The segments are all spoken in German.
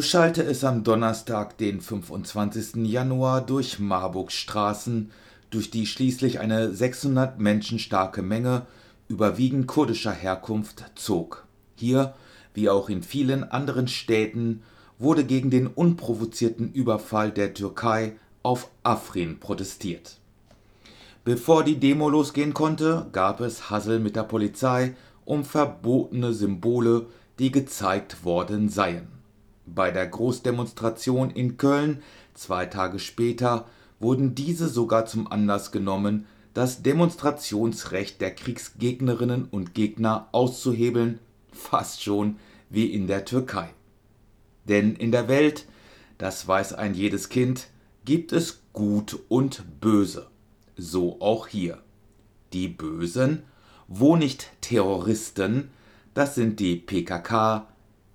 So schallte es am Donnerstag, den 25. Januar, durch Marburgs Straßen, durch die schließlich eine 600 Menschen starke Menge, überwiegend kurdischer Herkunft, zog. Hier, wie auch in vielen anderen Städten, wurde gegen den unprovozierten Überfall der Türkei auf Afrin protestiert. Bevor die Demo losgehen konnte, gab es Hassel mit der Polizei um verbotene Symbole, die gezeigt worden seien bei der Großdemonstration in Köln zwei Tage später wurden diese sogar zum Anlass genommen, das Demonstrationsrecht der Kriegsgegnerinnen und Gegner auszuhebeln, fast schon wie in der Türkei. Denn in der Welt, das weiß ein jedes Kind, gibt es Gut und Böse. So auch hier. Die Bösen, wo nicht Terroristen, das sind die PKK,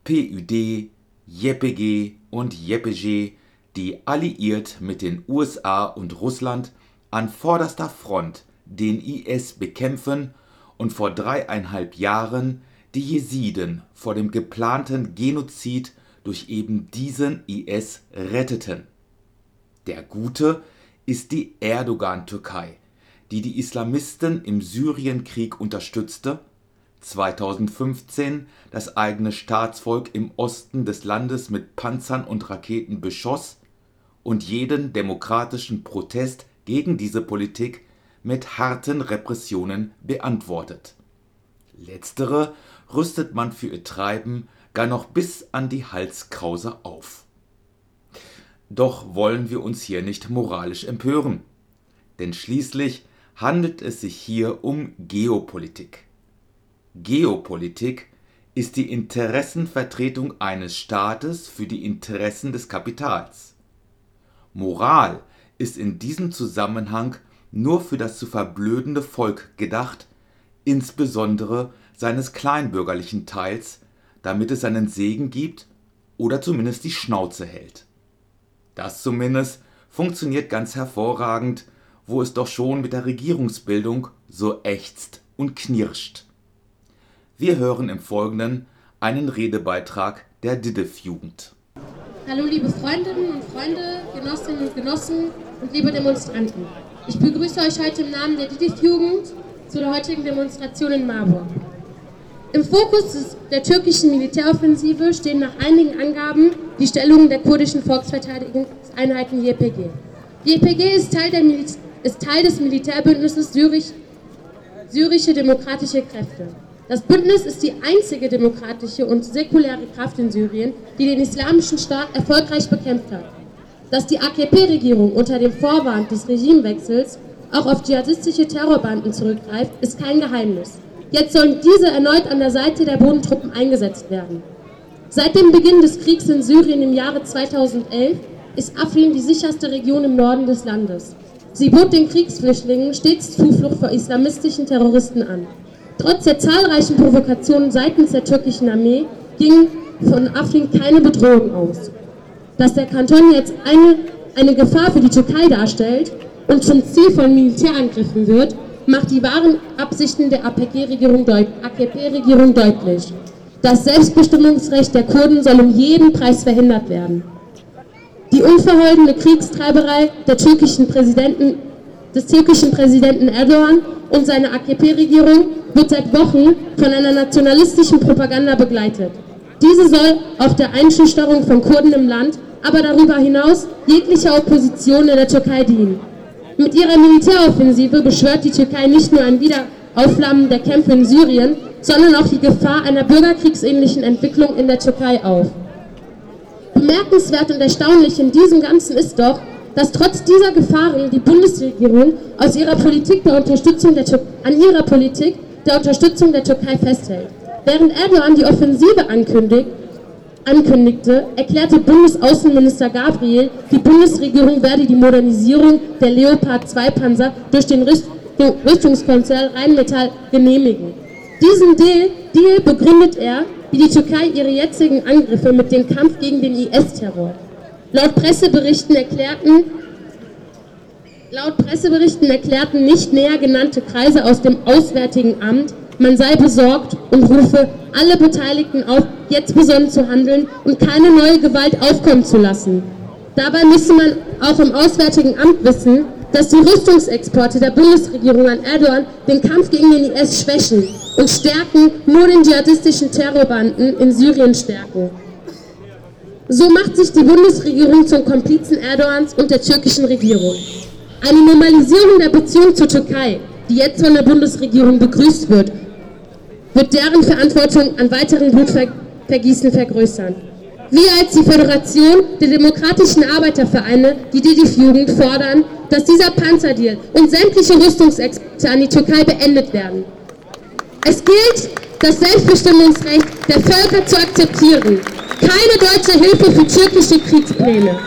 PÜD, JPG und JPG, die alliiert mit den USA und Russland an vorderster Front den IS bekämpfen und vor dreieinhalb Jahren die Jesiden vor dem geplanten Genozid durch eben diesen IS retteten. Der Gute ist die Erdogan-Türkei, die die Islamisten im Syrienkrieg unterstützte 2015 das eigene Staatsvolk im Osten des Landes mit Panzern und Raketen beschoss und jeden demokratischen Protest gegen diese Politik mit harten Repressionen beantwortet. Letztere rüstet man für ihr Treiben gar noch bis an die Halskrause auf. Doch wollen wir uns hier nicht moralisch empören, denn schließlich handelt es sich hier um Geopolitik. Geopolitik ist die Interessenvertretung eines Staates für die Interessen des Kapitals. Moral ist in diesem Zusammenhang nur für das zu verblödende Volk gedacht, insbesondere seines kleinbürgerlichen Teils, damit es seinen Segen gibt oder zumindest die Schnauze hält. Das zumindest funktioniert ganz hervorragend, wo es doch schon mit der Regierungsbildung so ächzt und knirscht. Wir hören im Folgenden einen Redebeitrag der DIDIF-Jugend. Hallo liebe Freundinnen und Freunde, Genossinnen und Genossen und liebe Demonstranten. Ich begrüße euch heute im Namen der DIDIF-Jugend zu der heutigen Demonstration in Marburg. Im Fokus der türkischen Militäroffensive stehen nach einigen Angaben die Stellungen der kurdischen Volksverteidigungseinheiten JPG. JPG ist Teil, ist Teil des Militärbündnisses Syrisch, Syrische Demokratische Kräfte. Das Bündnis ist die einzige demokratische und säkuläre Kraft in Syrien, die den islamischen Staat erfolgreich bekämpft hat. Dass die AKP-Regierung unter dem Vorwand des Regimewechsels auch auf dschihadistische Terrorbanden zurückgreift, ist kein Geheimnis. Jetzt sollen diese erneut an der Seite der Bodentruppen eingesetzt werden. Seit dem Beginn des Kriegs in Syrien im Jahre 2011 ist Afrin die sicherste Region im Norden des Landes. Sie bot den Kriegsflüchtlingen stets Zuflucht vor islamistischen Terroristen an. Trotz der zahlreichen Provokationen seitens der türkischen Armee ging von Afrin keine Bedrohung aus. Dass der Kanton jetzt eine, eine Gefahr für die Türkei darstellt und zum Ziel von Militärangriffen wird, macht die wahren Absichten der AKP-Regierung deut deutlich. Das Selbstbestimmungsrecht der Kurden soll um jeden Preis verhindert werden. Die unverholdene Kriegstreiberei der türkischen Präsidenten, des türkischen Präsidenten Erdogan und seiner AKP-Regierung wird seit Wochen von einer nationalistischen Propaganda begleitet. Diese soll auf der Einschüchterung von Kurden im Land, aber darüber hinaus jeglicher Opposition in der Türkei dienen. Mit ihrer Militäroffensive beschwört die Türkei nicht nur ein Wiederaufflammen der Kämpfe in Syrien, sondern auch die Gefahr einer bürgerkriegsähnlichen Entwicklung in der Türkei auf. Bemerkenswert und erstaunlich in diesem Ganzen ist doch, dass trotz dieser Gefahren die Bundesregierung aus ihrer Politik der Unterstützung der an ihrer Politik der Unterstützung der Türkei festhält. Während Erdogan die Offensive ankündigt, ankündigte, erklärte Bundesaußenminister Gabriel, die Bundesregierung werde die Modernisierung der Leopard 2 Panzer durch den Rüstungskonzern Rheinmetall genehmigen. Diesen Deal, Deal begründet er, wie die Türkei ihre jetzigen Angriffe mit dem Kampf gegen den IS-Terror. Laut Presseberichten erklärten Laut Presseberichten erklärten nicht näher genannte Kreise aus dem Auswärtigen Amt, man sei besorgt und rufe alle Beteiligten auf, jetzt besonnen zu handeln und keine neue Gewalt aufkommen zu lassen. Dabei müsse man auch im Auswärtigen Amt wissen, dass die Rüstungsexporte der Bundesregierung an Erdogan den Kampf gegen den IS schwächen und stärken, nur den dschihadistischen Terrorbanden in Syrien stärken. So macht sich die Bundesregierung zum Komplizen Erdogans und der türkischen Regierung. Eine Normalisierung der Beziehung zur Türkei, die jetzt von der Bundesregierung begrüßt wird, wird deren Verantwortung an weiteren Blutvergießen vergrößern. Wir als die Föderation der demokratischen Arbeitervereine, die DDF-Jugend, fordern, dass dieser Panzerdeal und sämtliche Rüstungsexporte an die Türkei beendet werden. Es gilt, das Selbstbestimmungsrecht der Völker zu akzeptieren. Keine deutsche Hilfe für türkische Kriegspläne.